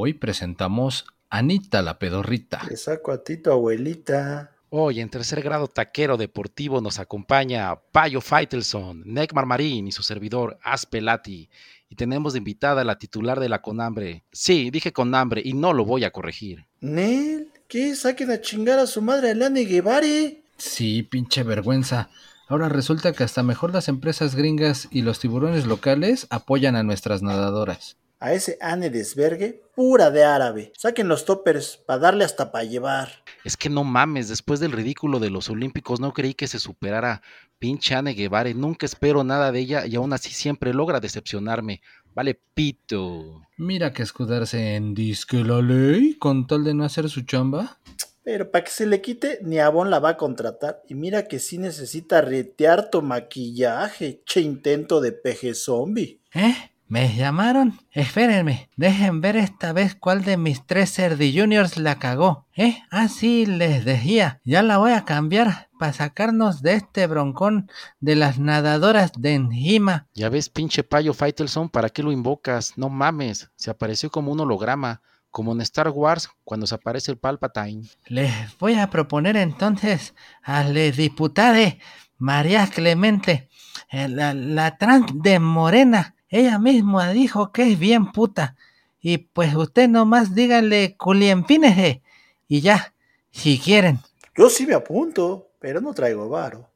hoy presentamos Anita la pedorrita. Le saco a ti tu abuelita. Hoy en tercer grado taquero deportivo nos acompaña Payo Faitelson, Neckmar Marín y su servidor Aspelati. Y tenemos de invitada a la titular de la Conambre. Sí, dije Conambre y no lo voy a corregir. Nel, ¿qué? Saquen a chingar a su madre Lani Guevare. Sí, pinche vergüenza. Ahora resulta que hasta mejor las empresas gringas y los tiburones locales apoyan a nuestras nadadoras. A ese Anne Desbergue, pura de árabe. Saquen los toppers para darle hasta para llevar. Es que no mames, después del ridículo de los Olímpicos no creí que se superara. Pinche Anne Guevara, nunca espero nada de ella y aún así siempre logra decepcionarme. Vale pito. Mira que escudarse en disque la ley con tal de no hacer su chamba. Pero para que se le quite, ni Avon la va a contratar. Y mira que sí necesita retear tu maquillaje. Che intento de peje zombie. ¿Eh? ¿Me llamaron? Espérenme, dejen ver esta vez cuál de mis tres Cerdi Juniors la cagó. ¿Eh? Ah, sí, les decía. Ya la voy a cambiar para sacarnos de este broncón de las nadadoras de Enjima. Ya ves, pinche payo Faitelson, ¿para qué lo invocas? No mames, se apareció como un holograma, como en Star Wars cuando se aparece el Palpatine. Les voy a proponer entonces a la diputada María Clemente, eh, la, la trans de Morena. Ella misma dijo que es bien puta. Y pues usted nomás dígale culiempíneje. Y ya, si quieren. Yo sí me apunto, pero no traigo varo.